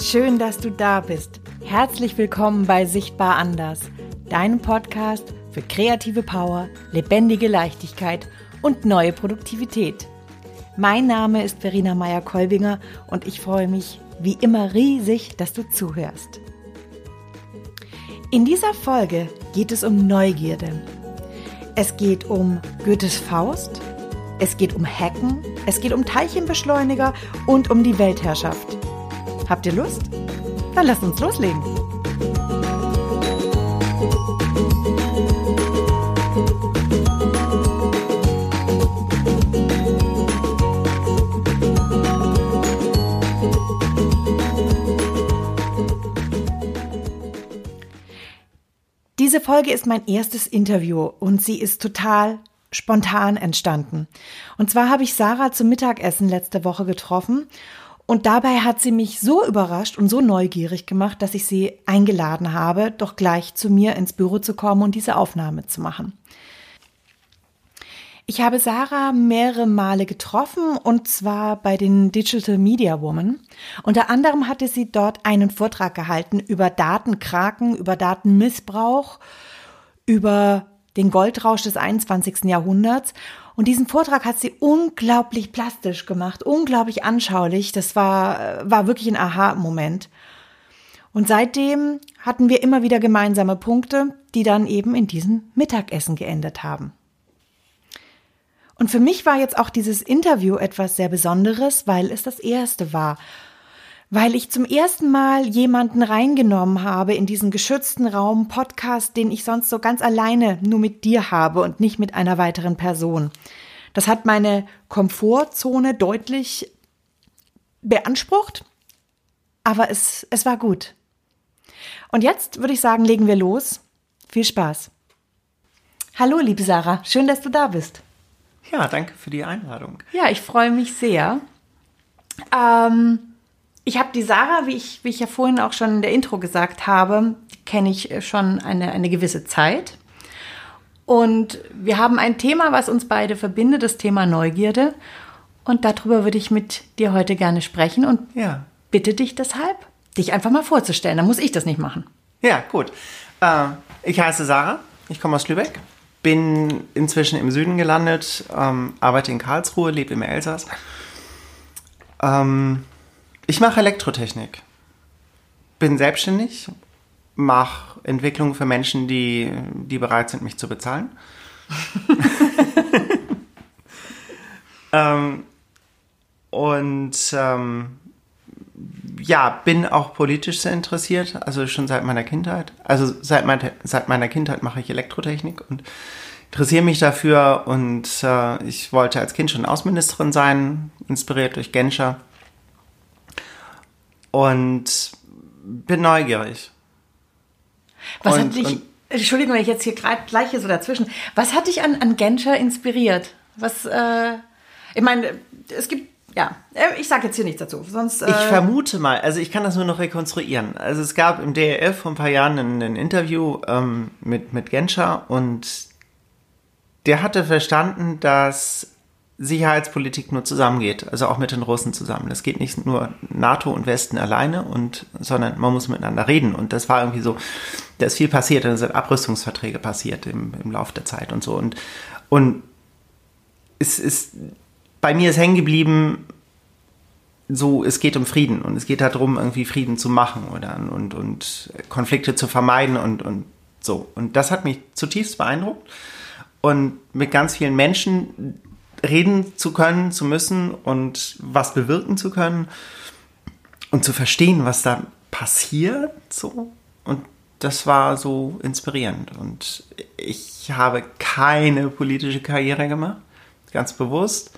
Schön, dass du da bist. Herzlich willkommen bei Sichtbar Anders, deinem Podcast für kreative Power, lebendige Leichtigkeit und neue Produktivität. Mein Name ist Verena Meyer-Kolbinger und ich freue mich wie immer riesig, dass du zuhörst. In dieser Folge geht es um Neugierde. Es geht um Goethes Faust, es geht um Hacken, es geht um Teilchenbeschleuniger und um die Weltherrschaft. Habt ihr Lust? Dann lasst uns loslegen. Diese Folge ist mein erstes Interview und sie ist total spontan entstanden. Und zwar habe ich Sarah zum Mittagessen letzte Woche getroffen und dabei hat sie mich so überrascht und so neugierig gemacht, dass ich sie eingeladen habe, doch gleich zu mir ins Büro zu kommen und diese Aufnahme zu machen. Ich habe Sarah mehrere Male getroffen und zwar bei den Digital Media Woman. Unter anderem hatte sie dort einen Vortrag gehalten über Datenkraken, über Datenmissbrauch, über den Goldrausch des 21. Jahrhunderts. Und diesen Vortrag hat sie unglaublich plastisch gemacht, unglaublich anschaulich. Das war, war wirklich ein Aha-Moment. Und seitdem hatten wir immer wieder gemeinsame Punkte, die dann eben in diesem Mittagessen geendet haben. Und für mich war jetzt auch dieses Interview etwas sehr Besonderes, weil es das erste war. Weil ich zum ersten Mal jemanden reingenommen habe in diesen geschützten Raum Podcast, den ich sonst so ganz alleine nur mit dir habe und nicht mit einer weiteren Person. Das hat meine Komfortzone deutlich beansprucht, aber es, es war gut. Und jetzt würde ich sagen, legen wir los. Viel Spaß. Hallo, liebe Sarah, schön, dass du da bist. Ja, danke für die Einladung. Ja, ich freue mich sehr. Ähm, ich habe die Sarah, wie ich, wie ich ja vorhin auch schon in der Intro gesagt habe, kenne ich schon eine, eine gewisse Zeit. Und wir haben ein Thema, was uns beide verbindet, das Thema Neugierde. Und darüber würde ich mit dir heute gerne sprechen und ja. bitte dich deshalb, dich einfach mal vorzustellen. Da muss ich das nicht machen. Ja, gut. Äh, ich heiße Sarah, ich komme aus Lübeck, bin inzwischen im Süden gelandet, ähm, arbeite in Karlsruhe, lebe im Elsass. Ähm, ich mache Elektrotechnik. Bin selbstständig, mache Entwicklungen für Menschen, die, die bereit sind, mich zu bezahlen. ähm, und ähm, ja, bin auch politisch sehr interessiert, also schon seit meiner Kindheit. Also seit, mein, seit meiner Kindheit mache ich Elektrotechnik und interessiere mich dafür und äh, ich wollte als Kind schon Außenministerin sein, inspiriert durch Genscher und bin neugierig. Was und, hat dich, Entschuldigung, wenn ich jetzt hier gerade gleich hier so dazwischen, was hat dich an, an Genscher inspiriert? Was, äh, ich meine, es gibt ja, äh, ich sage jetzt hier nichts dazu. Sonst, äh ich vermute mal, also ich kann das nur noch rekonstruieren. Also es gab im DRF vor ein paar Jahren ein, ein Interview ähm, mit, mit Genscher und der hatte verstanden, dass Sicherheitspolitik nur zusammengeht, also auch mit den Russen zusammen. Das geht nicht nur NATO und Westen alleine, und, sondern man muss miteinander reden. Und das war irgendwie so, da ist viel passiert, da sind Abrüstungsverträge passiert im, im Laufe der Zeit und so. Und, und es ist, bei mir ist hängen geblieben, so, es geht um Frieden und es geht darum, irgendwie Frieden zu machen oder und, und Konflikte zu vermeiden und, und so. Und das hat mich zutiefst beeindruckt. Und mit ganz vielen Menschen, reden zu können, zu müssen und was bewirken zu können und zu verstehen, was da passiert, so. Und das war so inspirierend. Und ich habe keine politische Karriere gemacht, ganz bewusst.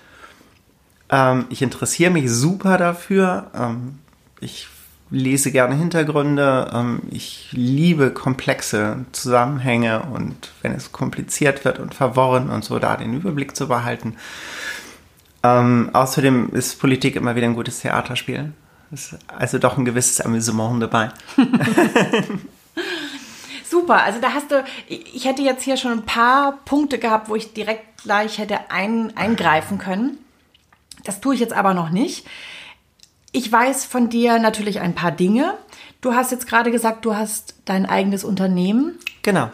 Ähm, ich interessiere mich super dafür. Ähm, ich lese gerne Hintergründe. Ähm, ich liebe komplexe Zusammenhänge und wenn es kompliziert wird und verworren und so, da den Überblick zu behalten. Ähm, außerdem ist Politik immer wieder ein gutes Theaterspiel. Ist also doch ein gewisses Amüsement dabei. Super, also da hast du, ich hätte jetzt hier schon ein paar Punkte gehabt, wo ich direkt gleich hätte ein, eingreifen können. Das tue ich jetzt aber noch nicht. Ich weiß von dir natürlich ein paar Dinge. Du hast jetzt gerade gesagt, du hast dein eigenes Unternehmen. Genau.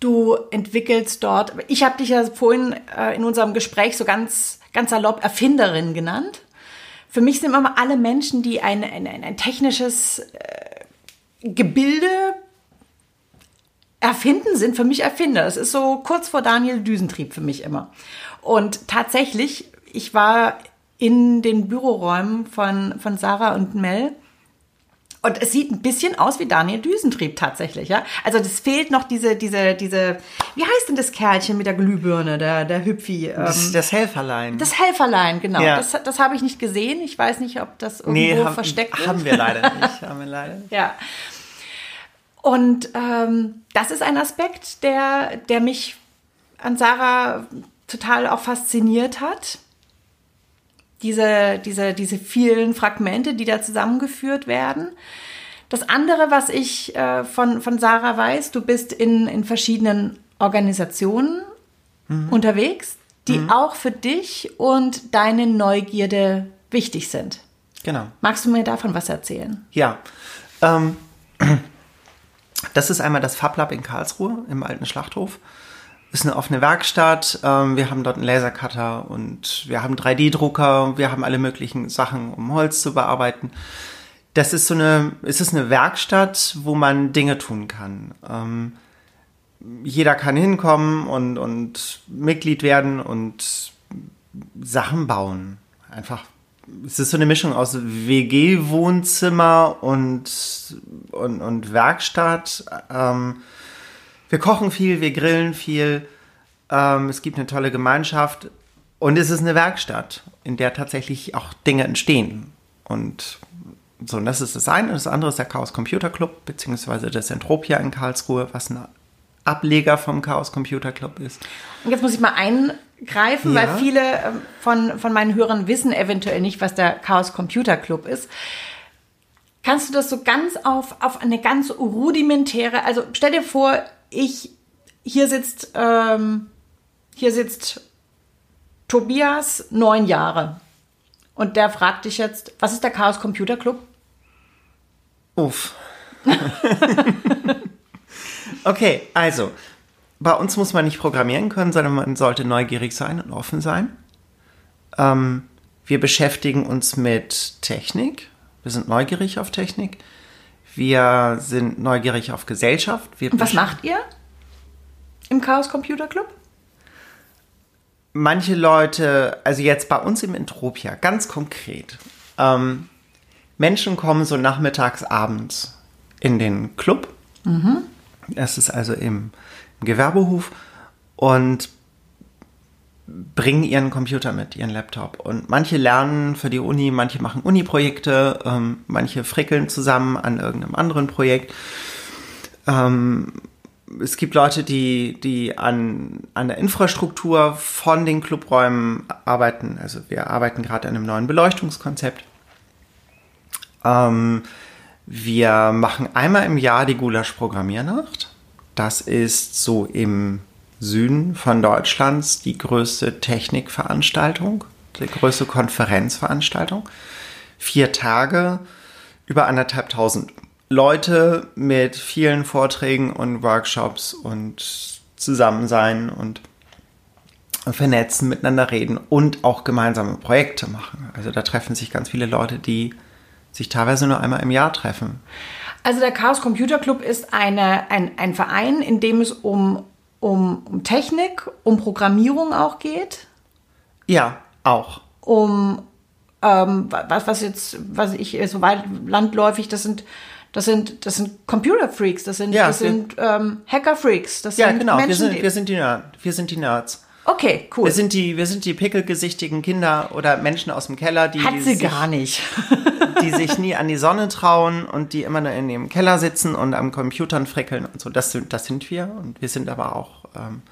Du entwickelst dort, ich habe dich ja vorhin äh, in unserem Gespräch so ganz, ganz salopp Erfinderin genannt. Für mich sind immer alle Menschen, die ein, ein, ein technisches äh, Gebilde erfinden, sind für mich Erfinder. Das ist so kurz vor Daniel Düsentrieb für mich immer. Und tatsächlich, ich war in den Büroräumen von, von Sarah und Mel und es sieht ein bisschen aus wie Daniel Düsentrieb tatsächlich, ja. Also das fehlt noch diese, diese, diese, wie heißt denn das Kerlchen mit der Glühbirne, der, der Hüpfi? Ähm, das, das Helferlein. Das Helferlein, genau. Ja. Das, das habe ich nicht gesehen. Ich weiß nicht, ob das irgendwo nee, haben, versteckt ist. Haben wir leider nicht. haben wir leider nicht. Ja. Und ähm, das ist ein Aspekt, der, der mich an Sarah total auch fasziniert hat diese, diese, diese vielen Fragmente, die da zusammengeführt werden. Das andere, was ich äh, von, von Sarah weiß, du bist in, in verschiedenen Organisationen mhm. unterwegs, die mhm. auch für dich und deine Neugierde wichtig sind. Genau. Magst du mir davon was erzählen? Ja. Ähm, das ist einmal das FabLab in Karlsruhe im alten Schlachthof ist eine offene Werkstatt. Ähm, wir haben dort einen Lasercutter und wir haben 3D-Drucker. Wir haben alle möglichen Sachen, um Holz zu bearbeiten. Das ist so eine, es ist eine Werkstatt, wo man Dinge tun kann. Ähm, jeder kann hinkommen und, und Mitglied werden und Sachen bauen. Einfach. Es ist so eine Mischung aus WG-Wohnzimmer und, und, und Werkstatt. Ähm, wir kochen viel, wir grillen viel. Ähm, es gibt eine tolle Gemeinschaft und es ist eine Werkstatt, in der tatsächlich auch Dinge entstehen. Und so, und das ist das eine. Das andere ist der Chaos Computer Club, beziehungsweise das Entropia in Karlsruhe, was ein Ableger vom Chaos Computer Club ist. Und jetzt muss ich mal eingreifen, ja. weil viele ähm, von, von meinen Hörern wissen eventuell nicht, was der Chaos Computer Club ist. Kannst du das so ganz auf, auf eine ganz rudimentäre, also stell dir vor, ich, hier sitzt, ähm, hier sitzt Tobias, neun Jahre. Und der fragt dich jetzt, was ist der Chaos Computer Club? Uff. okay, also, bei uns muss man nicht programmieren können, sondern man sollte neugierig sein und offen sein. Ähm, wir beschäftigen uns mit Technik. Wir sind neugierig auf Technik. Wir sind neugierig auf Gesellschaft. Wir Und was macht ihr im Chaos Computer Club? Manche Leute, also jetzt bei uns im Entropia, ganz konkret, ähm, Menschen kommen so nachmittags, abends in den Club. Mhm. Das ist also im, im Gewerbehof und bringen ihren Computer mit, ihren Laptop. Und manche lernen für die Uni, manche machen Uni-Projekte, ähm, manche frickeln zusammen an irgendeinem anderen Projekt. Ähm, es gibt Leute, die, die an, an der Infrastruktur von den Clubräumen arbeiten. Also wir arbeiten gerade an einem neuen Beleuchtungskonzept. Ähm, wir machen einmal im Jahr die Gulasch-Programmiernacht. Das ist so im Süden von Deutschlands die größte Technikveranstaltung, die größte Konferenzveranstaltung. Vier Tage, über anderthalb tausend Leute mit vielen Vorträgen und Workshops und Zusammensein und vernetzen, miteinander reden und auch gemeinsame Projekte machen. Also da treffen sich ganz viele Leute, die sich teilweise nur einmal im Jahr treffen. Also der Chaos Computer Club ist eine, ein, ein Verein, in dem es um um, um Technik, um Programmierung auch geht? Ja, auch. Um ähm, was, was jetzt, was ich so weit landläufig, das sind das sind, das sind Computer-Freaks, das sind, ja, das sind ähm, Hacker-Freaks, das ja, sind genau, Menschen, wir sind, wir sind die Nerds. Wir sind die Nerds. Okay, cool. Wir sind die, wir sind die pickelgesichtigen Kinder oder Menschen aus dem Keller, die. Hat sie gar nicht. die sich nie an die Sonne trauen und die immer nur in dem Keller sitzen und am Computern frickeln und so. Das sind, das sind wir. Und wir sind aber auch ähm,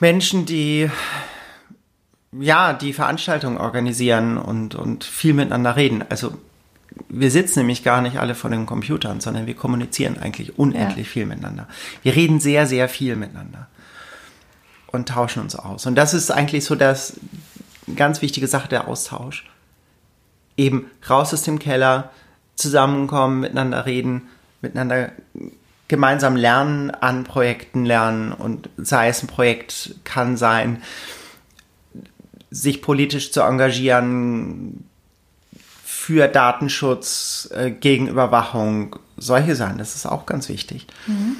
Menschen, die ja, die Veranstaltungen organisieren und, und viel miteinander reden. Also wir sitzen nämlich gar nicht alle vor den Computern, sondern wir kommunizieren eigentlich unendlich ja. viel miteinander. Wir reden sehr, sehr viel miteinander und tauschen uns aus. Und das ist eigentlich so das ganz wichtige Sache, der Austausch. Eben raus aus dem Keller, zusammenkommen, miteinander reden, miteinander gemeinsam lernen, an Projekten lernen und sei es ein Projekt, kann sein, sich politisch zu engagieren, für Datenschutz, äh, gegen Überwachung, solche Sachen. Das ist auch ganz wichtig. Mhm.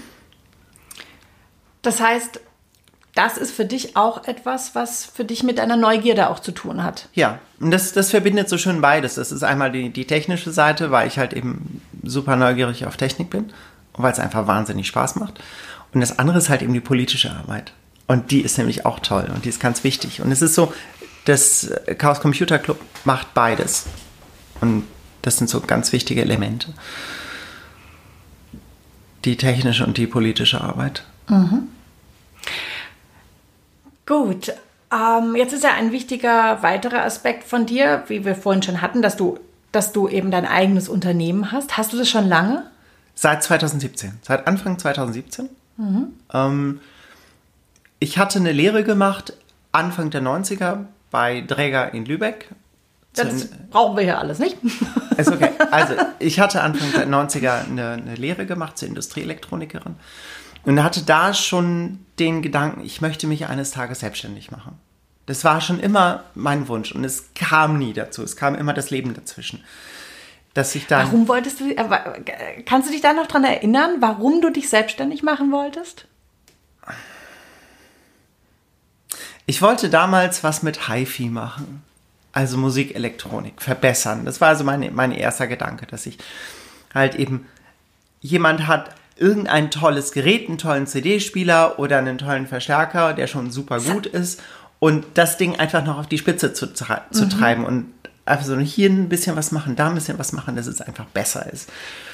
Das heißt, das ist für dich auch etwas, was für dich mit deiner Neugierde auch zu tun hat. Ja, und das, das verbindet so schön beides. Das ist einmal die, die technische Seite, weil ich halt eben super neugierig auf Technik bin und weil es einfach wahnsinnig Spaß macht. Und das andere ist halt eben die politische Arbeit. Und die ist nämlich auch toll und die ist ganz wichtig. Und es ist so, das Chaos Computer Club macht beides. Und das sind so ganz wichtige Elemente. Die technische und die politische Arbeit. Mhm. Gut. Ähm, jetzt ist ja ein wichtiger weiterer Aspekt von dir, wie wir vorhin schon hatten, dass du, dass du eben dein eigenes Unternehmen hast. Hast du das schon lange? Seit 2017. Seit Anfang 2017. Mhm. Ähm, ich hatte eine Lehre gemacht, Anfang der 90er, bei Dräger in Lübeck. Das brauchen wir hier alles nicht. Ist okay. Also, ich hatte Anfang der 90er eine, eine Lehre gemacht zur Industrieelektronikerin und hatte da schon den Gedanken, ich möchte mich eines Tages selbstständig machen. Das war schon immer mein Wunsch und es kam nie dazu. Es kam immer das Leben dazwischen. Dass ich dann warum wolltest du, kannst du dich da noch dran erinnern, warum du dich selbstständig machen wolltest? Ich wollte damals was mit HiFi machen also Musikelektronik, verbessern. Das war also mein, mein erster Gedanke, dass ich halt eben jemand hat irgendein tolles Gerät, einen tollen CD-Spieler oder einen tollen Verstärker, der schon super gut ist und das Ding einfach noch auf die Spitze zu, zu mhm. treiben und einfach so hier ein bisschen was machen, da ein bisschen was machen, dass es einfach besser ist.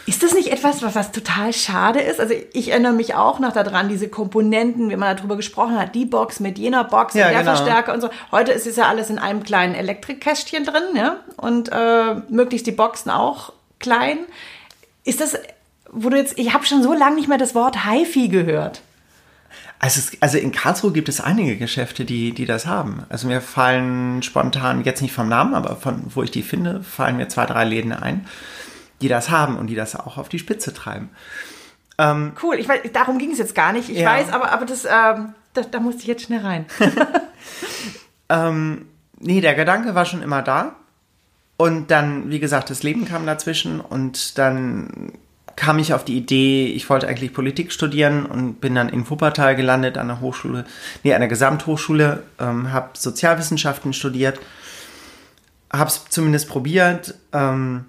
Ist das nicht etwas, was, was total schade ist? Also ich erinnere mich auch noch daran, diese Komponenten, wie man darüber gesprochen hat, die Box mit jener Box ja, und der genau. Verstärker und so. Heute ist es ja alles in einem kleinen Elektrikkästchen drin, ja? Und äh, möglichst die Boxen auch klein. Ist das, wo du jetzt, ich habe schon so lange nicht mehr das Wort HiFi gehört. Also, es, also in Karlsruhe gibt es einige Geschäfte, die, die das haben. Also mir fallen spontan, jetzt nicht vom Namen, aber von wo ich die finde, fallen mir zwei, drei Läden ein, die das haben und die das auch auf die Spitze treiben. Ähm, cool, ich weiß, darum ging es jetzt gar nicht. Ich ja. weiß, aber, aber das, ähm, da, da musste ich jetzt schnell rein. ähm, nee, der Gedanke war schon immer da. Und dann, wie gesagt, das Leben kam dazwischen und dann kam ich auf die Idee, ich wollte eigentlich Politik studieren und bin dann in Wuppertal gelandet an der Hochschule, nee, an Gesamthochschule, ähm, habe Sozialwissenschaften studiert, habe es zumindest probiert, ähm,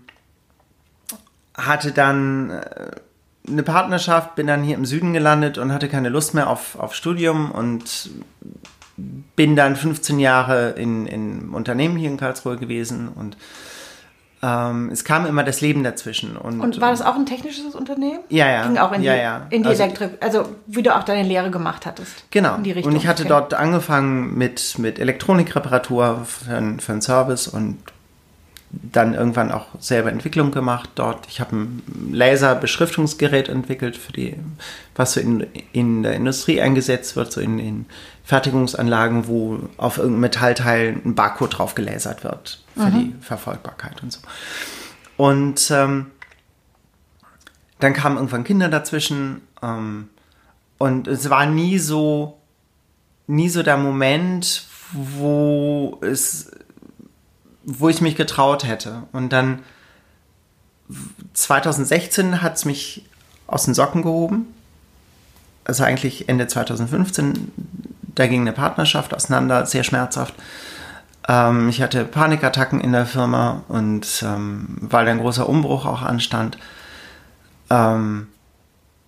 hatte dann äh, eine Partnerschaft, bin dann hier im Süden gelandet und hatte keine Lust mehr auf, auf Studium und bin dann 15 Jahre in, in Unternehmen hier in Karlsruhe gewesen und ähm, es kam immer das Leben dazwischen. Und, und war das auch ein technisches Unternehmen? Ja, ja. Ging auch in die, ja. In die also, Elektrik, also wie du auch deine Lehre gemacht hattest. Genau. und ich hatte okay. dort angefangen mit, mit Elektronikreparatur für, für einen Service und dann irgendwann auch selber Entwicklung gemacht dort. Ich habe ein Laserbeschriftungsgerät entwickelt, für die, was so in, in der Industrie eingesetzt wird, so in, in Fertigungsanlagen, wo auf irgendeinem Metallteil ein Barcode drauf gelasert wird für mhm. die Verfolgbarkeit und so. Und ähm, dann kamen irgendwann Kinder dazwischen ähm, und es war nie so, nie so der Moment, wo es wo ich mich getraut hätte. Und dann 2016 hat es mich aus den Socken gehoben. Also eigentlich Ende 2015, da ging eine Partnerschaft auseinander, sehr schmerzhaft. Ähm, ich hatte Panikattacken in der Firma und ähm, weil ein großer Umbruch auch anstand. Ähm,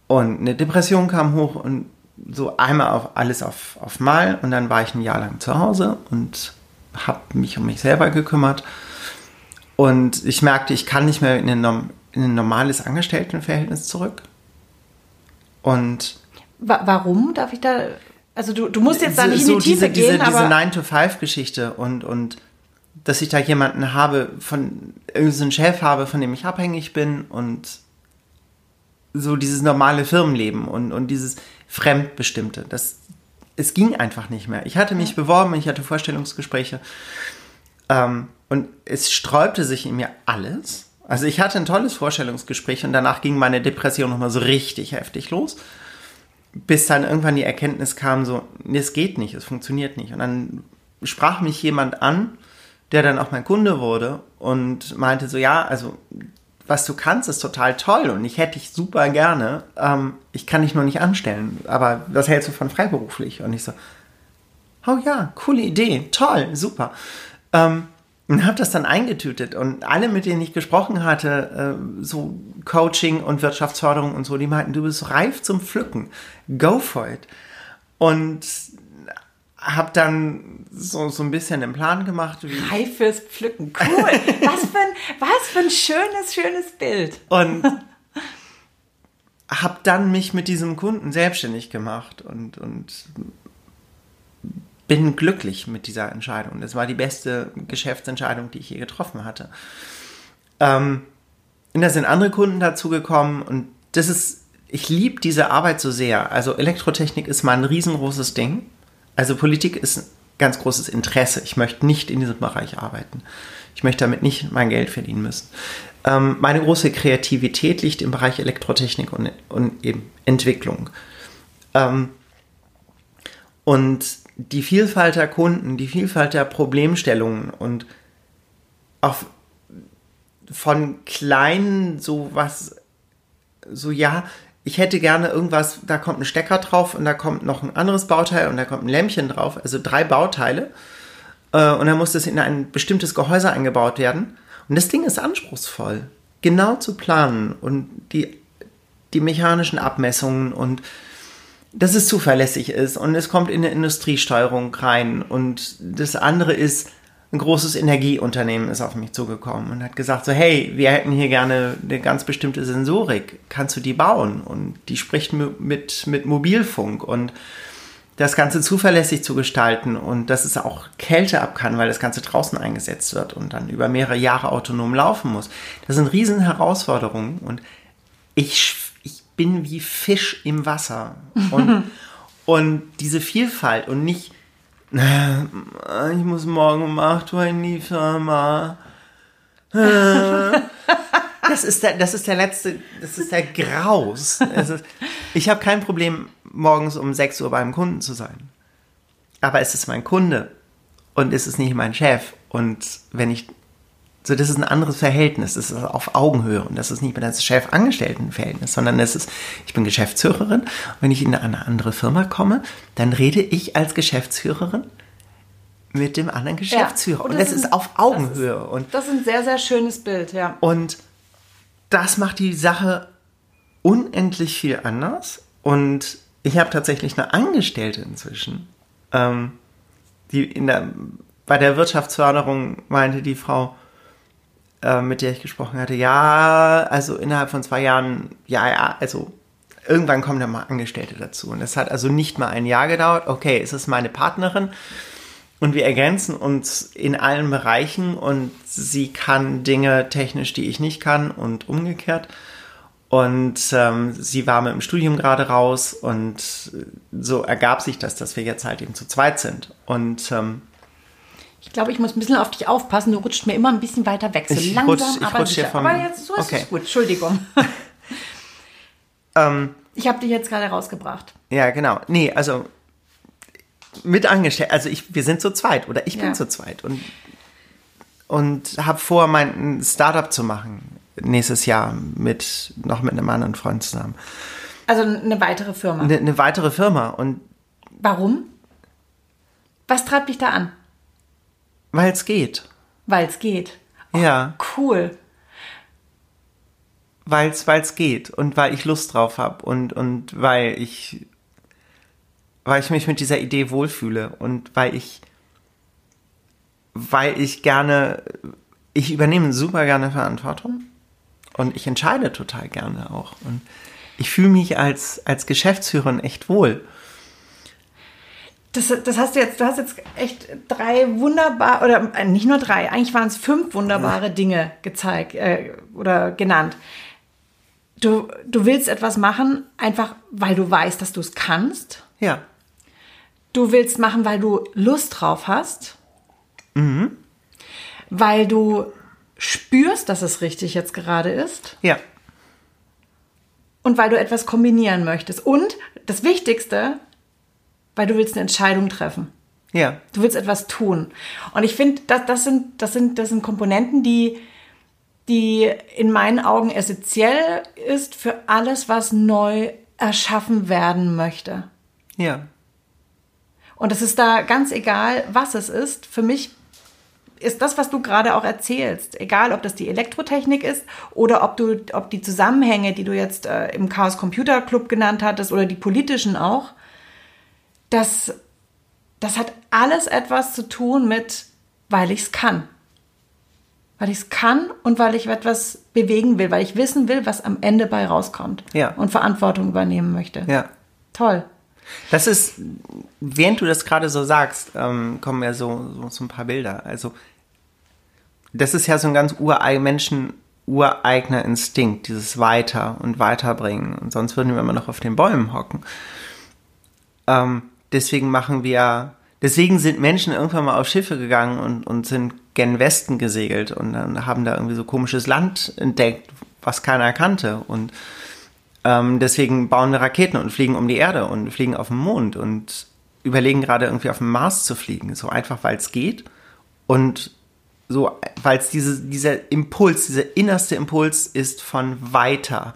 und eine Depression kam hoch und so einmal auf alles auf, auf Mal und dann war ich ein Jahr lang zu Hause und habe mich um mich selber gekümmert und ich merkte, ich kann nicht mehr in ein, in ein normales Angestelltenverhältnis zurück. Und warum darf ich da? Also du, du musst jetzt da nicht so in die Tiefe diese, gehen, diese, diese 9-to-5-Geschichte und, und dass ich da jemanden habe, von irgendeinen Chef habe, von dem ich abhängig bin und so dieses normale Firmenleben und, und dieses Fremdbestimmte. Das, es ging einfach nicht mehr. Ich hatte mich beworben, ich hatte Vorstellungsgespräche. Ähm, und es sträubte sich in mir alles. Also ich hatte ein tolles Vorstellungsgespräch und danach ging meine Depression nochmal so richtig heftig los. Bis dann irgendwann die Erkenntnis kam, so, es geht nicht, es funktioniert nicht. Und dann sprach mich jemand an, der dann auch mein Kunde wurde und meinte so, ja, also was du kannst, ist total toll und ich hätte dich super gerne. Ähm, ich kann dich nur nicht anstellen. Aber was hältst du von freiberuflich? Und ich so, oh ja, coole Idee, toll, super. Ähm, und habe das dann eingetütet und alle, mit denen ich gesprochen hatte, äh, so Coaching und Wirtschaftsförderung und so, die meinten, du bist reif zum Pflücken, go for it. Und habe dann so, so ein bisschen den Plan gemacht. Wie Reif fürs Pflücken, cool. was, für ein, was für ein schönes, schönes Bild. Und habe dann mich mit diesem Kunden selbstständig gemacht und, und bin glücklich mit dieser Entscheidung. Das war die beste Geschäftsentscheidung, die ich je getroffen hatte. Ähm, und da sind andere Kunden dazugekommen und das ist, ich liebe diese Arbeit so sehr. Also Elektrotechnik ist mal ein riesengroßes Ding. Also Politik ist ein ganz großes Interesse. Ich möchte nicht in diesem Bereich arbeiten. Ich möchte damit nicht mein Geld verdienen müssen. Ähm, meine große Kreativität liegt im Bereich Elektrotechnik und, und eben Entwicklung. Ähm, und die Vielfalt der Kunden, die Vielfalt der Problemstellungen und auch von kleinen so was, so ja, ich hätte gerne irgendwas, da kommt ein Stecker drauf und da kommt noch ein anderes Bauteil und da kommt ein Lämpchen drauf, also drei Bauteile. Äh, und dann muss das in ein bestimmtes Gehäuse eingebaut werden. Und das Ding ist anspruchsvoll, genau zu planen und die, die mechanischen Abmessungen und dass es zuverlässig ist und es kommt in eine Industriesteuerung rein. Und das andere ist, ein großes Energieunternehmen ist auf mich zugekommen und hat gesagt so, hey, wir hätten hier gerne eine ganz bestimmte Sensorik. Kannst du die bauen? Und die spricht mit, mit Mobilfunk und das Ganze zuverlässig zu gestalten und dass es auch Kälte ab kann, weil das Ganze draußen eingesetzt wird und dann über mehrere Jahre autonom laufen muss. Das sind riesen Herausforderungen und ich bin wie Fisch im Wasser. Und, und diese Vielfalt und nicht, ich muss morgen um 8 Uhr in die Firma. Das ist der, das ist der letzte, das ist der Graus. Ist, ich habe kein Problem, morgens um 6 Uhr beim Kunden zu sein. Aber es ist mein Kunde und es ist nicht mein Chef. Und wenn ich so, das ist ein anderes Verhältnis. Das ist auf Augenhöhe. Und das ist nicht mehr das Chef-Angestellten-Verhältnis, sondern das ist, ich bin Geschäftsführerin. Und wenn ich in eine andere Firma komme, dann rede ich als Geschäftsführerin mit dem anderen Geschäftsführer. Ja, und, und, das, ist, ist auf Augenhöhe. Das ist, und das ist ein sehr, sehr schönes Bild, ja. Und das macht die Sache unendlich viel anders. Und ich habe tatsächlich eine Angestellte inzwischen, ähm, die in der, bei der Wirtschaftsförderung meinte die Frau, äh, mit der ich gesprochen hatte, ja, also innerhalb von zwei Jahren, ja, ja, also irgendwann kommen da mal Angestellte dazu. Und das hat also nicht mal ein Jahr gedauert. Okay, es ist meine Partnerin und wir ergänzen uns in allen Bereichen und sie kann Dinge technisch, die ich nicht kann und umgekehrt. Und ähm, sie war mit dem Studium gerade raus und so ergab sich das, dass wir jetzt halt eben zu zweit sind. Und ähm, ich glaube, ich muss ein bisschen auf dich aufpassen. Du rutscht mir immer ein bisschen weiter weg. So ich langsam, rutsch, aber sicher. Von, aber jetzt so ist okay. es gut. Entschuldigung. ähm, ich habe dich jetzt gerade rausgebracht. Ja, genau. Nee, also mit angestellt. Also ich, wir sind zu zweit oder ich bin ja. zu zweit und und habe vor, mein Startup zu machen nächstes Jahr mit noch mit einem anderen Freund zusammen. Also eine weitere Firma. Eine, eine weitere Firma und warum? Was treibt dich da an? Weil es geht. Weil es geht. Oh, ja. Cool. Weil es geht und weil ich Lust drauf habe und, und weil ich weil ich mich mit dieser Idee wohlfühle und weil ich weil ich gerne ich übernehme super gerne Verantwortung und ich entscheide total gerne auch und ich fühle mich als als Geschäftsführerin echt wohl das, das hast du jetzt, du hast jetzt echt drei wunderbar, oder äh, nicht nur drei, eigentlich waren es fünf wunderbare Dinge gezeigt äh, oder genannt. Du, du willst etwas machen, einfach weil du weißt, dass du es kannst. Ja. Du willst machen, weil du Lust drauf hast. Mhm. weil du spürst, dass es richtig jetzt gerade ist Ja. und weil du etwas kombinieren möchtest. Und das Wichtigste, weil du willst eine Entscheidung treffen. Ja. Du willst etwas tun. Und ich finde, das, das, sind, das, sind, das sind Komponenten, die, die in meinen Augen essentiell ist für alles, was neu erschaffen werden möchte. Ja. Und es ist da ganz egal, was es ist. Für mich ist das, was du gerade auch erzählst, egal ob das die Elektrotechnik ist oder ob du, ob die Zusammenhänge, die du jetzt äh, im Chaos Computer Club genannt hattest oder die politischen auch, das, das hat alles etwas zu tun mit, weil ich es kann. Weil ich es kann und weil ich etwas bewegen will, weil ich wissen will, was am Ende bei rauskommt. Ja. Und Verantwortung übernehmen möchte. Ja. Toll. Das ist, während du das gerade so sagst, ähm, kommen mir so, so, so ein paar Bilder. Also, das ist ja so ein ganz urei Menschen ureigener Instinkt, dieses Weiter und Weiterbringen. Und sonst würden wir immer noch auf den Bäumen hocken. Ähm, deswegen machen wir, deswegen sind Menschen irgendwann mal auf Schiffe gegangen und, und sind gen Westen gesegelt und dann haben da irgendwie so komisches Land entdeckt, was keiner kannte. Und ähm, deswegen bauen wir Raketen und fliegen um die Erde und fliegen auf den Mond und überlegen gerade irgendwie auf den Mars zu fliegen. So einfach, weil es geht. Und so, weil es diese, dieser Impuls, dieser innerste Impuls ist von weiter,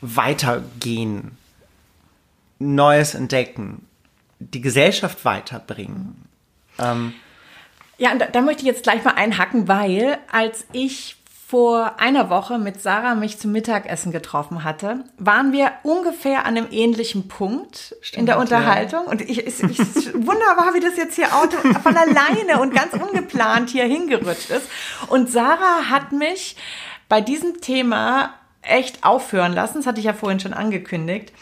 weitergehen, Neues entdecken, die Gesellschaft weiterbringen. Ähm, Ja, und da, da möchte ich jetzt gleich mal einhacken, weil als ich vor einer Woche mit Sarah mich zum Mittagessen getroffen hatte, waren wir ungefähr an einem ähnlichen Punkt in der ja. Unterhaltung. Und ich, ich, ich wunderbar, wie das jetzt hier Auto von alleine und ganz ungeplant hier hingerutscht ist. Und Sarah hat mich bei diesem Thema echt aufhören lassen. Das hatte ich ja vorhin schon angekündigt.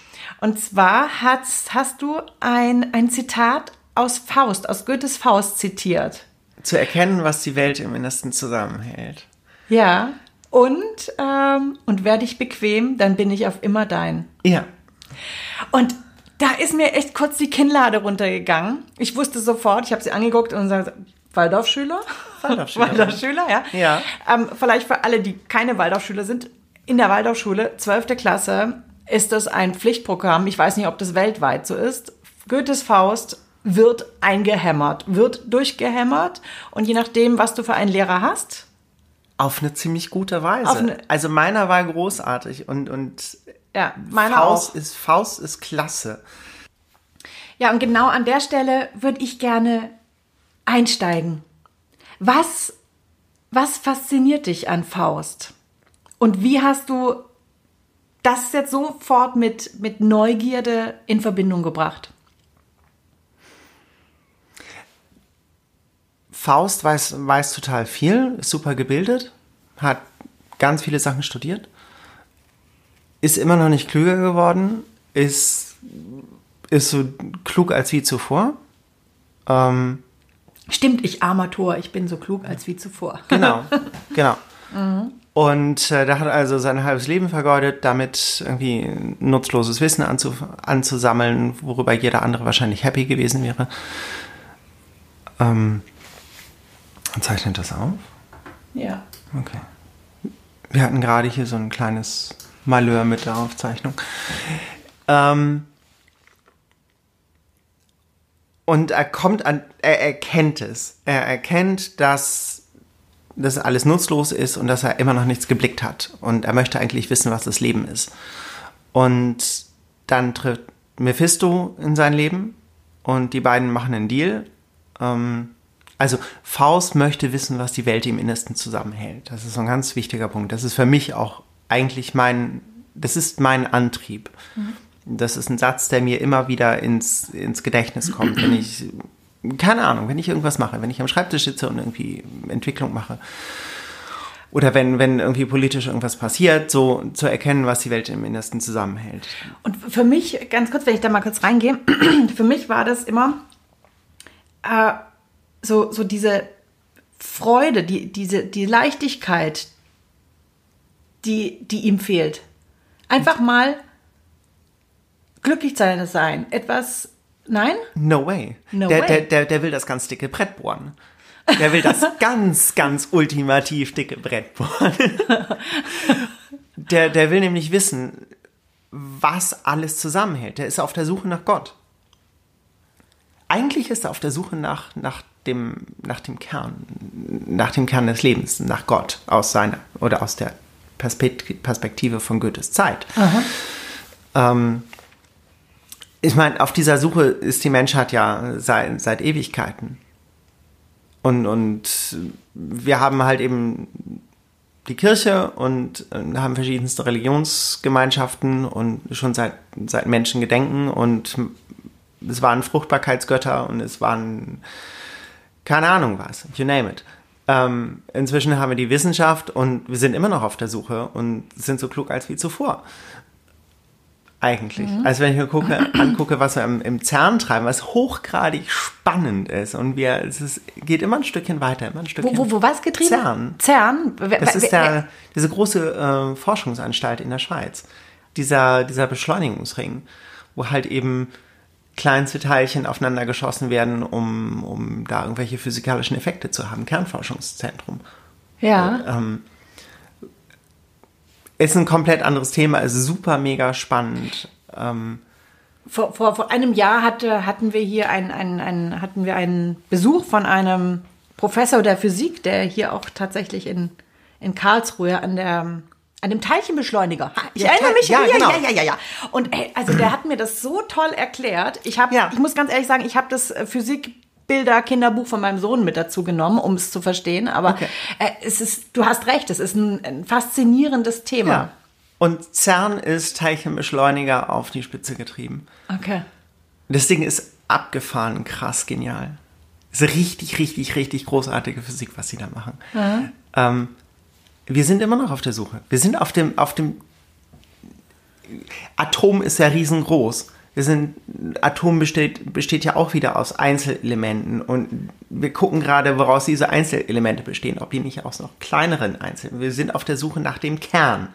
Und zwar hast, hast du ein, ein Zitat aus Faust, aus Goethes Faust zitiert. zu erkennen, was die Welt im Innersten zusammenhält. Ja. Und, ähm, und werde ich bequem, dann bin ich auf immer dein. Ja. Und da ist mir echt kurz die Kinnlade runtergegangen. Ich wusste sofort, ich habe sie angeguckt und gesagt, Waldorfschüler? Waldorfschüler. Waldorfschüler, ja. Ja. Ähm, vielleicht für alle, die keine Waldorfschüler sind. In der Waldorfschule, 12. Klasse, ist das ein Pflichtprogramm. Ich weiß nicht, ob das weltweit so ist. Goethes Faust wird eingehämmert, wird durchgehämmert. Und je nachdem, was du für einen Lehrer hast, Auf eine ziemlich gute Weise. Eine- also meiner war großartig und, und ja, meiner Faust auch. ist Faust ist klasse. Ja, und genau an der Stelle würde ich gerne einsteigen. Was, was fasziniert dich an Faust? Und wie hast du das jetzt sofort mit, mit Neugierde in Verbindung gebracht? Faust weiß, weiß total viel, ist super gebildet, hat ganz viele Sachen studiert, ist immer noch nicht klüger geworden, ist, ist so klug als wie zuvor. Ähm, Stimmt, ich armer Tor, ich bin so klug als wie zuvor. Genau, genau. Und äh, da hat er also sein halbes Leben vergeudet, damit irgendwie nutzloses Wissen anzu anzusammeln, worüber jeder andere wahrscheinlich happy gewesen wäre. Ähm, zeichnet das auf? Ja. Okay. Wir hatten gerade hier so ein kleines Malheur mit der Aufzeichnung. Ähm, und er kommt an, er erkennt es. Er erkennt, dass das alles nutzlos ist und dass er immer noch nichts geblickt hat. Und er möchte eigentlich wissen, was das Leben ist. Und dann trifft Mephisto in sein Leben und die beiden machen einen Deal. Ähm, also Faust möchte wissen, was die Welt im Innersten zusammenhält. Das ist so ein ganz wichtiger Punkt. Das ist für mich auch eigentlich mein, das ist mein Antrieb. Das ist ein Satz, der mir immer wieder ins, ins Gedächtnis kommt, wenn ich, keine Ahnung, wenn ich irgendwas mache, wenn ich am Schreibtisch sitze und irgendwie Entwicklung mache. Oder wenn, wenn irgendwie politisch irgendwas passiert, so zu erkennen, was die Welt im Innersten zusammenhält. Und für mich, ganz kurz, wenn ich da mal kurz reingehe, für mich war das immer äh, so, so diese Freude, die, diese, die Leichtigkeit, die, die ihm fehlt. Einfach mal glücklich sein, sein. Etwas, nein? No way. No der, way. Der, der, der will das ganz dicke Brett bohren. Der will das ganz, ganz ultimativ dicke Brett bohren. Der, der will nämlich wissen, was alles zusammenhält. Der ist auf der Suche nach Gott. Eigentlich ist er auf der Suche nach, nach, dem, nach dem Kern, nach dem Kern des Lebens, nach Gott aus seiner oder aus der Perspektive von Goethes Zeit. Ähm, ich meine, auf dieser Suche ist die Menschheit ja seit, seit Ewigkeiten. Und, und wir haben halt eben die Kirche und haben verschiedenste Religionsgemeinschaften und schon seit, seit Menschen und es waren Fruchtbarkeitsgötter und es waren keine Ahnung was, you name it. Ähm, inzwischen haben wir die Wissenschaft und wir sind immer noch auf der Suche und sind so klug als wie zuvor eigentlich. Mhm. Also wenn ich mir gucke, angucke, was wir im, im CERN treiben, was hochgradig spannend ist und wir, es ist, geht immer ein Stückchen weiter, immer ein Stückchen. Wo, wo, wo was getrieben? CERN. CERN? Das ist der, diese große äh, Forschungsanstalt in der Schweiz. Dieser, dieser Beschleunigungsring, wo halt eben kleinste Teilchen aufeinander geschossen werden, um, um da irgendwelche physikalischen Effekte zu haben. Kernforschungszentrum. Ja. Ähm, ist ein komplett anderes Thema, ist super mega spannend. Ähm, vor, vor, vor einem Jahr hatte, hatten wir hier einen, einen, einen, hatten wir einen Besuch von einem Professor der Physik, der hier auch tatsächlich in, in Karlsruhe an der an dem Teilchenbeschleuniger. Ich ja, erinnere mich. Ja, ja, genau. ja, ja, ja, ja. Und ey, also der hat mir das so toll erklärt. Ich habe, ja. ich muss ganz ehrlich sagen, ich habe das äh, Physik Bilder Kinderbuch von meinem Sohn mit dazu genommen, um es zu verstehen. Aber okay. äh, es ist, du hast recht, es ist ein, ein faszinierendes Thema. Ja. Und CERN ist Teilchenbeschleuniger auf die Spitze getrieben. Okay. Das Ding ist abgefahren, krass genial. ist richtig, richtig, richtig großartige Physik, was sie da machen. Mhm. Ähm, wir sind immer noch auf der Suche. Wir sind auf dem, auf dem Atom ist ja riesengroß wir sind, Atom besteht, besteht ja auch wieder aus Einzelelementen und wir gucken gerade, woraus diese Einzelelemente bestehen, ob die nicht aus noch kleineren Einzelnen. Wir sind auf der Suche nach dem Kern.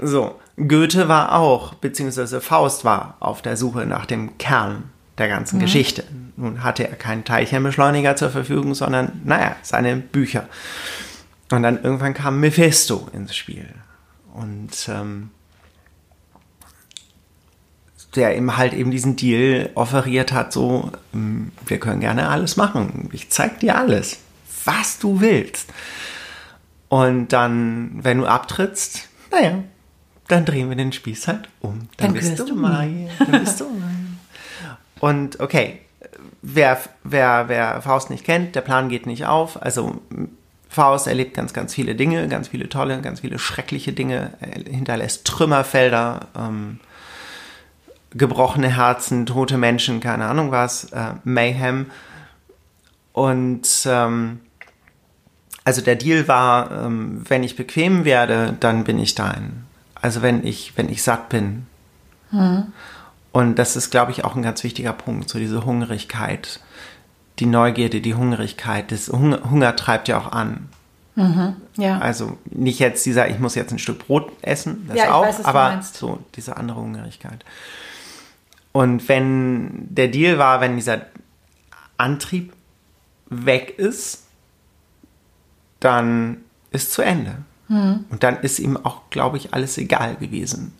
So, Goethe war auch, beziehungsweise Faust war auf der Suche nach dem Kern der ganzen mhm. Geschichte. Nun hatte er keinen Teilchenbeschleuniger zur Verfügung, sondern, naja, seine Bücher. Und dann irgendwann kam Mephisto ins Spiel. Und ähm, der ihm halt eben diesen Deal offeriert hat, so, ähm, wir können gerne alles machen. Ich zeig dir alles, was du willst. Und dann, wenn du abtrittst, naja, dann drehen wir den Spieß halt um. Dann, dann bist du mein. Dann bist du mein. Und okay, wer, wer, wer Faust nicht kennt, der Plan geht nicht auf. Also Faust erlebt ganz, ganz viele Dinge, ganz viele tolle, ganz viele schreckliche Dinge, er hinterlässt Trümmerfelder, ähm, gebrochene Herzen, tote Menschen, keine Ahnung was, äh, Mayhem. Und ähm, also der Deal war, ähm, wenn ich bequem werde, dann bin ich dein. Also wenn ich, wenn ich satt bin. Mhm. Und das ist, glaube ich, auch ein ganz wichtiger Punkt, so diese Hungrigkeit, die Neugierde, die Hungrigkeit. Das Hunger, Hunger treibt ja auch an. Mhm, ja. Also nicht jetzt dieser, ich muss jetzt ein Stück Brot essen, das ja, auch, weiß, aber so diese andere Hungrigkeit. Und wenn der Deal war, wenn dieser Antrieb weg ist, dann ist zu Ende. Mhm. Und dann ist ihm auch, glaube ich, alles egal gewesen.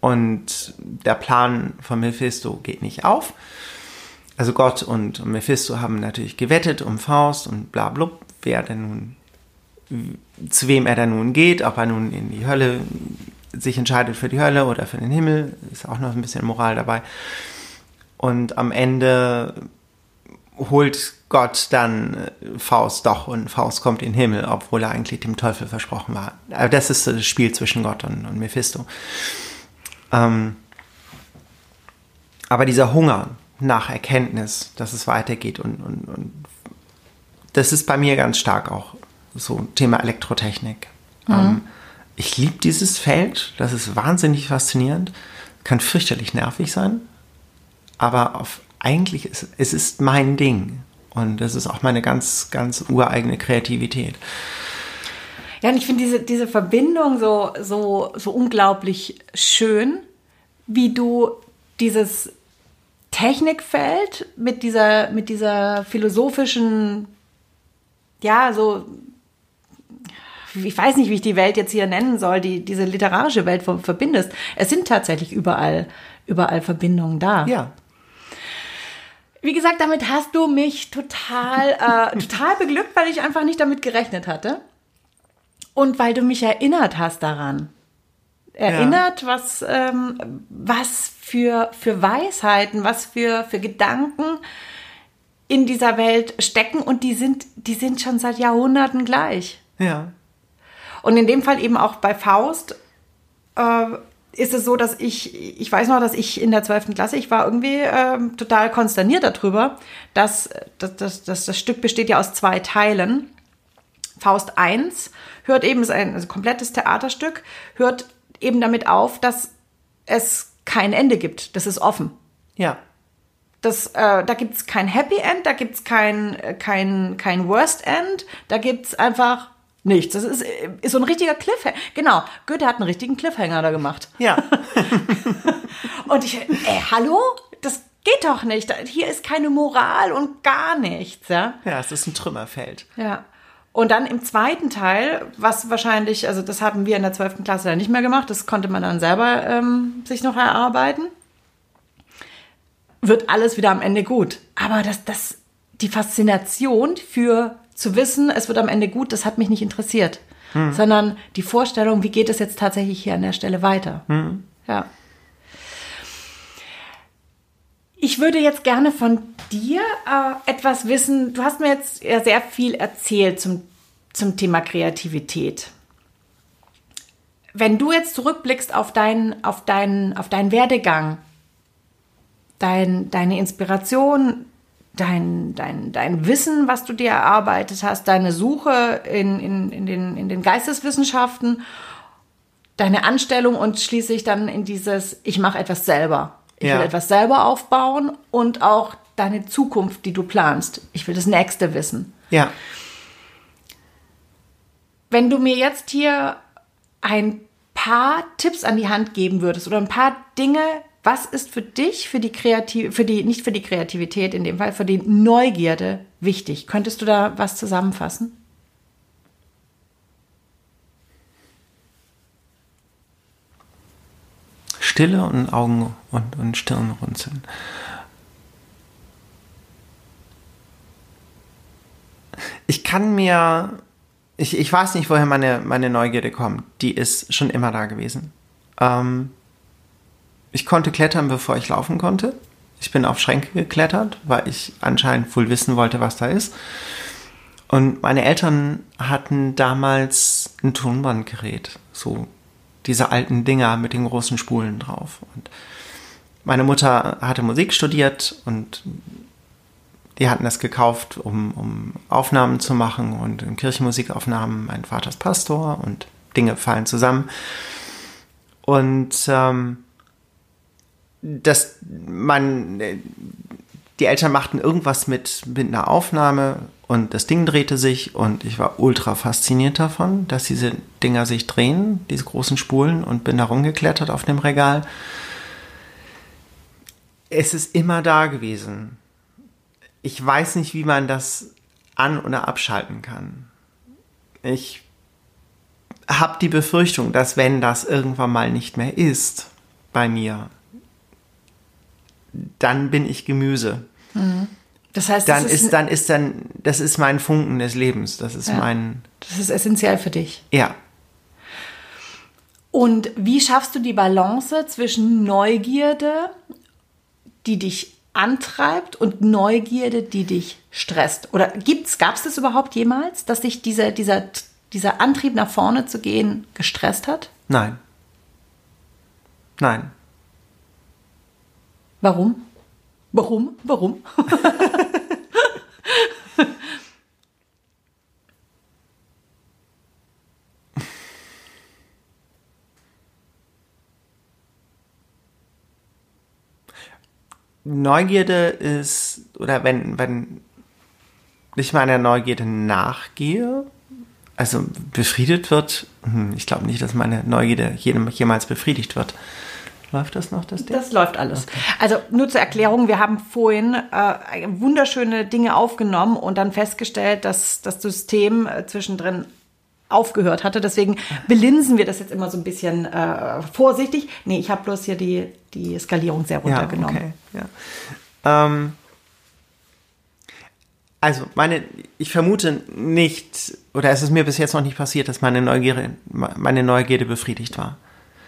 Und der Plan von Mephisto geht nicht auf. Also Gott und Mephisto haben natürlich gewettet um Faust und bla bla, wer denn nun, zu wem er dann nun geht, ob er nun in die Hölle sich entscheidet für die Hölle oder für den Himmel, ist auch noch ein bisschen Moral dabei. Und am Ende holt Gott dann Faust doch und Faust kommt in den Himmel, obwohl er eigentlich dem Teufel versprochen war. Aber das ist das Spiel zwischen Gott und, und Mephisto. Ähm, aber dieser Hunger nach Erkenntnis, dass es weitergeht und, und, und das ist bei mir ganz stark auch so Thema Elektrotechnik. Mhm. Ähm, ich liebe dieses Feld, das ist wahnsinnig faszinierend, kann fürchterlich nervig sein, aber auf, eigentlich ist es ist mein Ding und das ist auch meine ganz, ganz ureigene Kreativität. Ja, und ich finde diese, diese Verbindung so, so, so unglaublich schön, wie du dieses Technikfeld mit dieser, mit dieser philosophischen ja, so, ich weiß nicht, wie ich die Welt jetzt hier nennen soll, die, diese literarische Welt verbindest. Es sind tatsächlich überall, überall Verbindungen da. Ja. Wie gesagt, damit hast du mich total, äh, total beglückt, weil ich einfach nicht damit gerechnet hatte. Und weil du mich erinnert hast daran. Erinnert, ja. was, ähm, was für, für Weisheiten, was für, für Gedanken in dieser Welt stecken und die sind, die sind schon seit Jahrhunderten gleich. Ja. Und in dem Fall eben auch bei Faust äh, ist es so, dass ich, ich weiß noch, dass ich in der 12. Klasse, ich war irgendwie äh, total konsterniert darüber, dass, dass, dass, dass das Stück besteht ja aus zwei Teilen. Faust 1 hört eben, ist ein also komplettes Theaterstück, hört eben damit auf, dass es kein Ende gibt. Das ist offen. Ja. Das, äh, da gibt es kein Happy End, da gibt es kein, kein, kein Worst End, da gibt es einfach nichts. Das ist, ist so ein richtiger Cliffhanger. Genau, Goethe hat einen richtigen Cliffhanger da gemacht. Ja. und ich, ey, äh, hallo? Das geht doch nicht. Hier ist keine Moral und gar nichts, ja. Ja, es ist ein Trümmerfeld. Ja. Und dann im zweiten Teil, was wahrscheinlich, also das haben wir in der 12. Klasse dann nicht mehr gemacht, das konnte man dann selber ähm, sich noch erarbeiten, wird alles wieder am Ende gut. Aber das, das, die Faszination für zu wissen, es wird am Ende gut, das hat mich nicht interessiert. Hm. Sondern die Vorstellung, wie geht es jetzt tatsächlich hier an der Stelle weiter. Hm. Ja. Ich würde jetzt gerne von dir äh, etwas wissen. Du hast mir jetzt ja sehr viel erzählt zum, zum Thema Kreativität. Wenn du jetzt zurückblickst auf, dein, auf, dein, auf deinen Werdegang, dein, deine Inspiration, dein, dein, dein Wissen, was du dir erarbeitet hast, deine Suche in, in, in, den, in den Geisteswissenschaften, deine Anstellung und schließlich dann in dieses, ich mache etwas selber. Ich ja. will etwas selber aufbauen und auch deine Zukunft, die du planst. Ich will das nächste wissen. Ja. Wenn du mir jetzt hier ein paar Tipps an die Hand geben würdest oder ein paar Dinge, was ist für dich, für die Kreativ für die, nicht für die Kreativität in dem Fall, für die Neugierde wichtig? Könntest du da was zusammenfassen? Stille und Augen und, und Stirnrunzeln. Ich kann mir, ich, ich weiß nicht, woher meine, meine Neugierde kommt. Die ist schon immer da gewesen. Ähm, ich konnte klettern, bevor ich laufen konnte. Ich bin auf Schränke geklettert, weil ich anscheinend wohl wissen wollte, was da ist. Und meine Eltern hatten damals ein Tonbandgerät, so diese alten Dinger mit den großen Spulen drauf. Und meine Mutter hatte Musik studiert und die hatten das gekauft, um, um Aufnahmen zu machen und Kirchenmusikaufnahmen. Mein Vater ist Pastor und Dinge fallen zusammen. Und ähm, dass man, die Eltern machten irgendwas mit, mit einer Aufnahme und das Ding drehte sich und ich war ultra fasziniert davon, dass diese Dinger sich drehen, diese großen Spulen und bin da rumgeklettert auf dem Regal. Es ist immer da gewesen. Ich weiß nicht, wie man das an- oder abschalten kann. Ich habe die Befürchtung, dass wenn das irgendwann mal nicht mehr ist bei mir, dann bin ich Gemüse. Mhm. Das heißt, dann das ist, ist, dann ist dann das ist mein Funken des Lebens. Das ist ja, mein. Das ist essentiell für dich. Ja. Und wie schaffst du die Balance zwischen Neugierde, die dich antreibt, und Neugierde, die dich stresst? Oder gab es das überhaupt jemals, dass dich dieser, dieser, dieser Antrieb nach vorne zu gehen gestresst hat? Nein. Nein. Warum? Warum? Warum? Neugierde ist, oder wenn, wenn ich meiner Neugierde nachgehe, also befriedet wird, hm, ich glaube nicht, dass meine Neugierde jemals befriedigt wird. Läuft das noch, das Ding? Das läuft alles. Okay. Also nur zur Erklärung, wir haben vorhin äh, wunderschöne Dinge aufgenommen und dann festgestellt, dass das System äh, zwischendrin aufgehört hatte. Deswegen belinsen wir das jetzt immer so ein bisschen äh, vorsichtig. Nee, ich habe bloß hier die, die Skalierung sehr runtergenommen. Ja, okay. ja. Ähm, also meine, ich vermute nicht, oder es ist mir bis jetzt noch nicht passiert, dass meine Neugierde, meine Neugierde befriedigt war.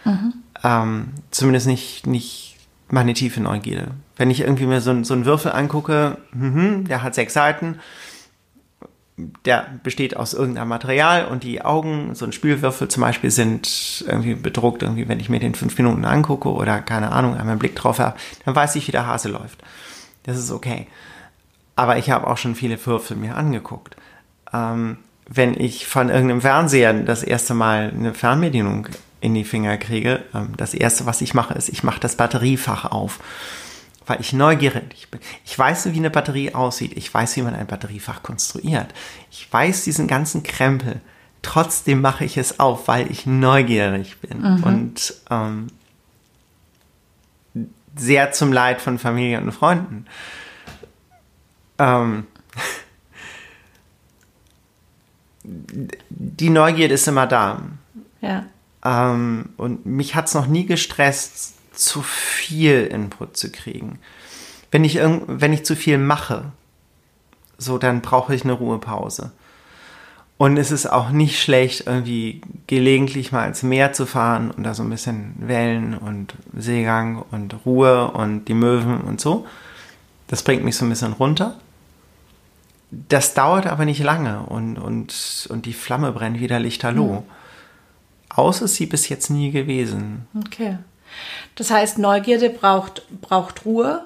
Mhm. Ähm, zumindest nicht, nicht meine tiefe Neugierde. Wenn ich irgendwie mir so, so einen Würfel angucke, mh, der hat sechs Seiten, der besteht aus irgendeinem Material und die Augen, so ein Spielwürfel zum Beispiel, sind irgendwie bedruckt, irgendwie, wenn ich mir den fünf Minuten angucke oder keine Ahnung, einmal einen Blick drauf habe, dann weiß ich, wie der Hase läuft. Das ist okay. Aber ich habe auch schon viele Würfel mir angeguckt. Ähm, wenn ich von irgendeinem Fernseher das erste Mal eine Fernbedienung in die Finger kriege, ähm, das erste, was ich mache, ist, ich mache das Batteriefach auf weil ich neugierig bin. Ich weiß, wie eine Batterie aussieht. Ich weiß, wie man ein Batteriefach konstruiert. Ich weiß diesen ganzen Krempel. Trotzdem mache ich es auf, weil ich neugierig bin. Mhm. Und ähm, sehr zum Leid von Familie und Freunden. Ähm, die Neugierde ist immer da. Ja. Ähm, und mich hat es noch nie gestresst, zu viel Input zu kriegen. Wenn ich, wenn ich zu viel mache, so, dann brauche ich eine Ruhepause. Und es ist auch nicht schlecht, irgendwie gelegentlich mal ins Meer zu fahren und da so ein bisschen Wellen und Seegang und Ruhe und die Möwen und so. Das bringt mich so ein bisschen runter. Das dauert aber nicht lange und, und, und die Flamme brennt wieder lichterloh. Mhm. Aus ist sie bis jetzt nie gewesen. Okay. Das heißt, Neugierde braucht, braucht Ruhe,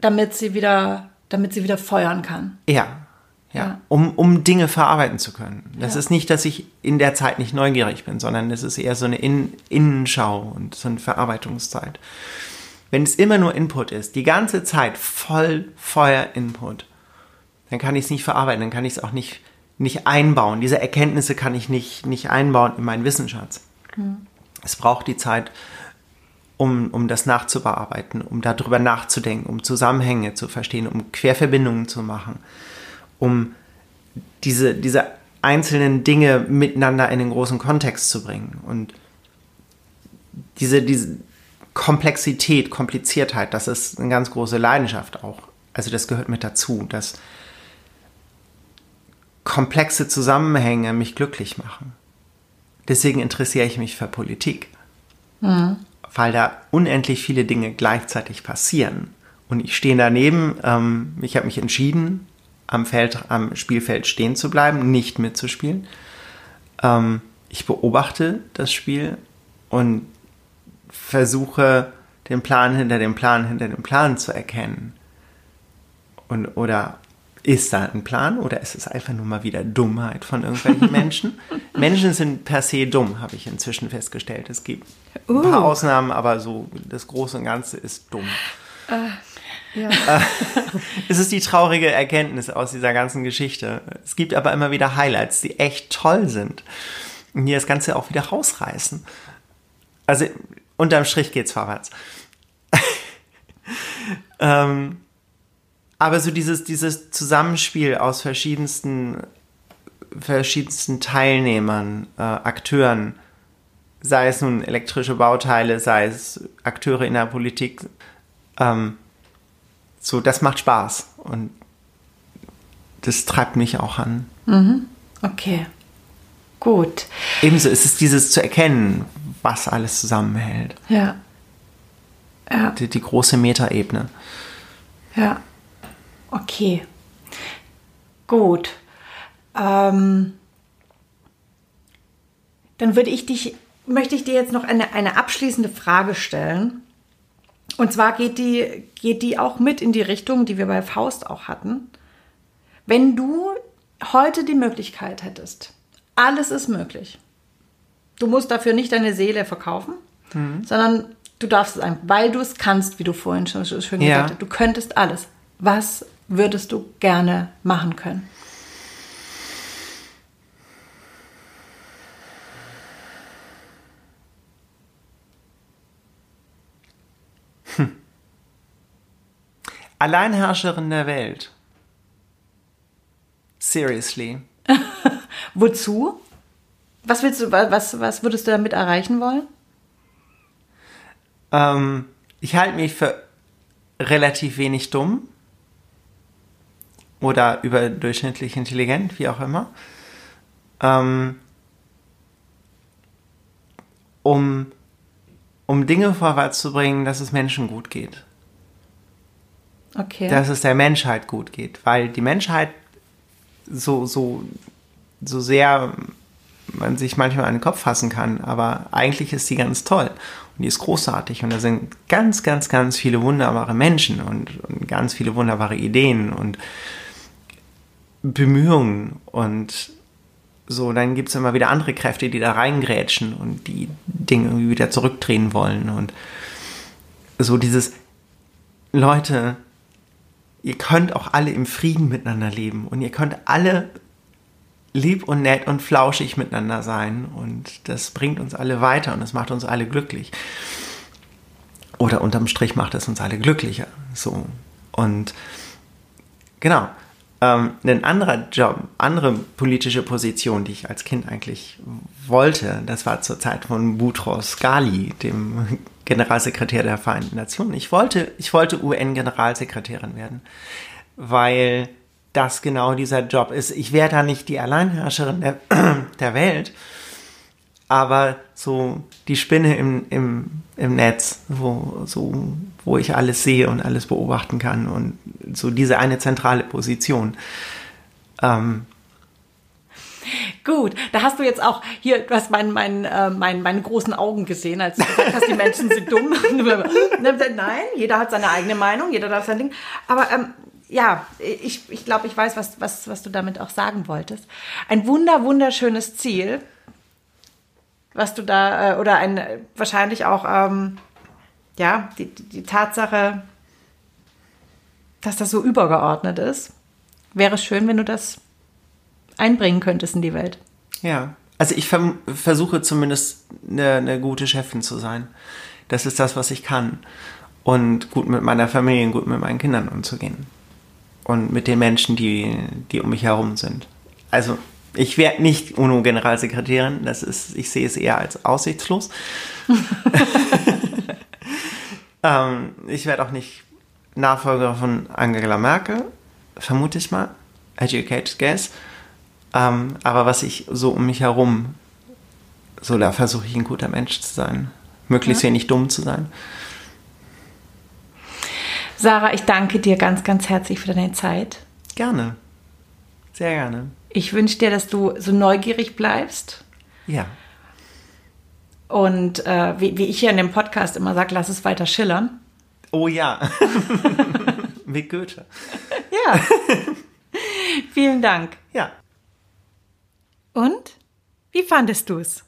damit sie wieder, damit sie wieder feuern kann. Ja. Ja, ja. Um, um Dinge verarbeiten zu können. Das ja. ist nicht, dass ich in der Zeit nicht neugierig bin, sondern es ist eher so eine in Innenschau und so eine Verarbeitungszeit. Wenn es immer nur Input ist, die ganze Zeit voll Feuer-Input, dann kann ich es nicht verarbeiten, dann kann ich es auch nicht, nicht einbauen. Diese Erkenntnisse kann ich nicht, nicht einbauen in meinen Wissensschatz. Hm. Es braucht die Zeit, um, um das nachzubearbeiten, um darüber nachzudenken, um Zusammenhänge zu verstehen, um Querverbindungen zu machen, um diese, diese einzelnen Dinge miteinander in den großen Kontext zu bringen. Und diese, diese Komplexität, Kompliziertheit, das ist eine ganz große Leidenschaft auch. Also das gehört mit dazu, dass komplexe Zusammenhänge mich glücklich machen. Deswegen interessiere ich mich für Politik. Mhm. Weil da unendlich viele Dinge gleichzeitig passieren. Und ich stehe daneben, ähm, ich habe mich entschieden, am, Feld, am Spielfeld stehen zu bleiben, nicht mitzuspielen. Ähm, ich beobachte das Spiel und versuche den Plan hinter dem Plan hinter dem Plan zu erkennen. Und, oder ist da ein Plan oder ist es einfach nur mal wieder Dummheit von irgendwelchen Menschen? Menschen sind per se dumm, habe ich inzwischen festgestellt. Es gibt uh. ein paar uh. Ausnahmen, aber so das Große und Ganze ist dumm. Uh, ja. es ist die traurige Erkenntnis aus dieser ganzen Geschichte. Es gibt aber immer wieder Highlights, die echt toll sind und die das Ganze auch wieder rausreißen. Also unterm Strich geht's vorwärts. ähm, aber so dieses, dieses Zusammenspiel aus verschiedensten, verschiedensten Teilnehmern, äh, Akteuren, sei es nun elektrische Bauteile, sei es Akteure in der Politik, ähm, so, das macht Spaß und das treibt mich auch an. Mhm. Okay, gut. Ebenso ist es dieses zu erkennen, was alles zusammenhält. Ja. ja. Die, die große Metaebene. Ja. Okay. Gut. Ähm, dann würde ich dich, möchte ich dir jetzt noch eine, eine abschließende Frage stellen. Und zwar geht die, geht die auch mit in die Richtung, die wir bei Faust auch hatten. Wenn du heute die Möglichkeit hättest, alles ist möglich. Du musst dafür nicht deine Seele verkaufen, mhm. sondern du darfst es einfach, weil du es kannst, wie du vorhin schon schön ja. gesagt hast. Du könntest alles. Was würdest du gerne machen können? Hm. Alleinherrscherin der Welt. Seriously. Wozu? Was willst du, was, was würdest du damit erreichen wollen? Ähm, ich halte mich für relativ wenig dumm oder überdurchschnittlich intelligent, wie auch immer. Ähm, um, um Dinge vorwärts zu bringen, dass es Menschen gut geht. Okay. Dass es der Menschheit gut geht. Weil die Menschheit so, so, so sehr man sich manchmal an den Kopf fassen kann, aber eigentlich ist die ganz toll und die ist großartig und da sind ganz, ganz, ganz viele wunderbare Menschen und, und ganz viele wunderbare Ideen und Bemühungen und so, dann gibt es immer wieder andere Kräfte, die da reingrätschen und die Dinge irgendwie wieder zurückdrehen wollen und so dieses Leute, ihr könnt auch alle im Frieden miteinander leben und ihr könnt alle lieb und nett und flauschig miteinander sein und das bringt uns alle weiter und es macht uns alle glücklich. Oder unterm Strich macht es uns alle glücklicher. So. Und genau. Ähm, ein anderer Job, andere politische Position, die ich als Kind eigentlich wollte, das war zur Zeit von Boutros Ghali, dem Generalsekretär der Vereinten Nationen. Ich wollte, ich wollte UN-Generalsekretärin werden, weil das genau dieser Job ist. Ich wäre da nicht die Alleinherrscherin der, der Welt, aber so die Spinne im, im, im Netz, wo, so, wo ich alles sehe und alles beobachten kann und so diese eine zentrale Position. Ähm, Gut, da hast du jetzt auch hier, du hast meinen mein, äh, mein, meine großen Augen gesehen, als du gesagt hast, die Menschen sind dumm. Nein, jeder hat seine eigene Meinung, jeder darf sein Ding. Aber ähm, ja, ich, ich glaube, ich weiß, was, was, was du damit auch sagen wolltest. Ein wunder, wunderschönes Ziel, was du da, äh, oder ein wahrscheinlich auch, ähm, ja, die, die Tatsache, dass das so übergeordnet ist. Wäre schön, wenn du das einbringen könntest in die Welt. Ja, also ich versuche zumindest eine, eine gute Chefin zu sein. Das ist das, was ich kann. Und gut mit meiner Familie, gut mit meinen Kindern umzugehen und mit den Menschen, die, die um mich herum sind. Also ich werde nicht UNO-Generalsekretärin, das ist, ich sehe es eher als aussichtslos. ähm, ich werde auch nicht Nachfolger von Angela Merkel, vermute ich mal, educated guess. Ähm, aber was ich so um mich herum, so da versuche ich ein guter Mensch zu sein, möglichst ja. wenig dumm zu sein. Sarah, ich danke dir ganz, ganz herzlich für deine Zeit. Gerne. Sehr gerne. Ich wünsche dir, dass du so neugierig bleibst. Ja. Und äh, wie, wie ich hier in dem Podcast immer sage, lass es weiter schillern. Oh ja. Wie Goethe. Ja. Vielen Dank. Ja. Und? Wie fandest du es?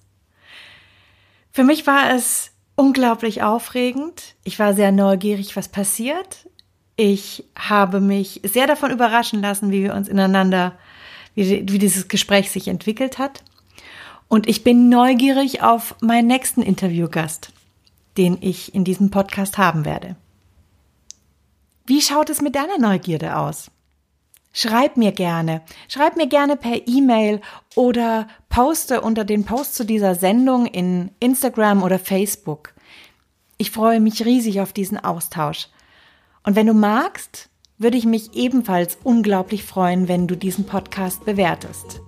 Für mich war es unglaublich aufregend. Ich war sehr neugierig, was passiert. Ich habe mich sehr davon überraschen lassen, wie wir uns ineinander, wie, wie dieses Gespräch sich entwickelt hat. Und ich bin neugierig auf meinen nächsten Interviewgast, den ich in diesem Podcast haben werde. Wie schaut es mit deiner Neugierde aus? Schreib mir gerne. Schreib mir gerne per E-Mail oder poste unter den Post zu dieser Sendung in Instagram oder Facebook. Ich freue mich riesig auf diesen Austausch. Und wenn du magst, würde ich mich ebenfalls unglaublich freuen, wenn du diesen Podcast bewertest.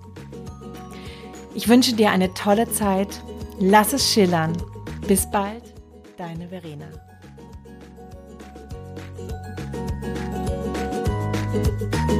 Ich wünsche dir eine tolle Zeit. Lass es schillern. Bis bald, deine Verena. Thank you.